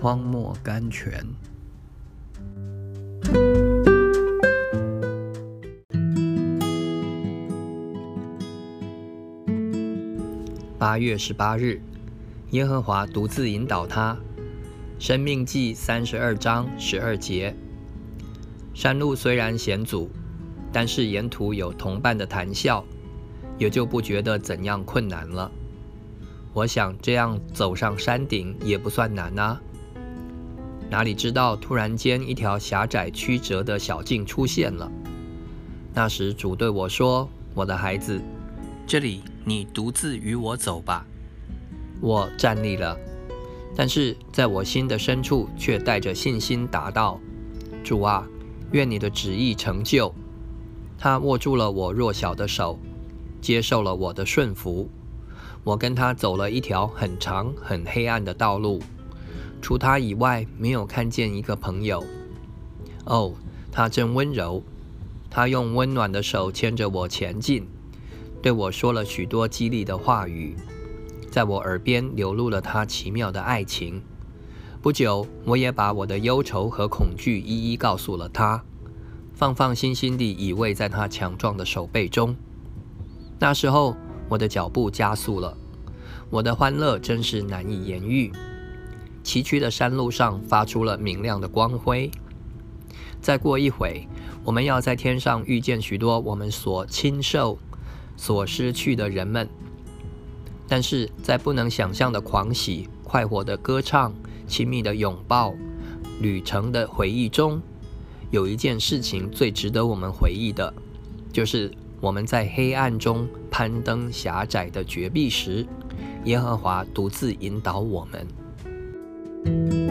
荒漠甘泉。八月十八日，耶和华独自引导他。生命记三十二章十二节。山路虽然险阻，但是沿途有同伴的谈笑，也就不觉得怎样困难了。我想这样走上山顶也不算难啊。哪里知道，突然间一条狭窄曲折的小径出现了。那时主对我说：“我的孩子，这里你独自与我走吧。”我站立了，但是在我心的深处却带着信心答道：“主啊，愿你的旨意成就。”他握住了我弱小的手，接受了我的顺服。我跟他走了一条很长、很黑暗的道路，除他以外，没有看见一个朋友。哦，他真温柔，他用温暖的手牵着我前进，对我说了许多激励的话语，在我耳边流露了他奇妙的爱情。不久，我也把我的忧愁和恐惧一一告诉了他，放放心心地依偎在他强壮的手背中。那时候。我的脚步加速了，我的欢乐真是难以言喻。崎岖的山路上发出了明亮的光辉。再过一会，我们要在天上遇见许多我们所亲受、所失去的人们。但是在不能想象的狂喜、快活的歌唱、亲密的拥抱、旅程的回忆中，有一件事情最值得我们回忆的，就是。我们在黑暗中攀登狭窄的绝壁时，耶和华独自引导我们。Thank you.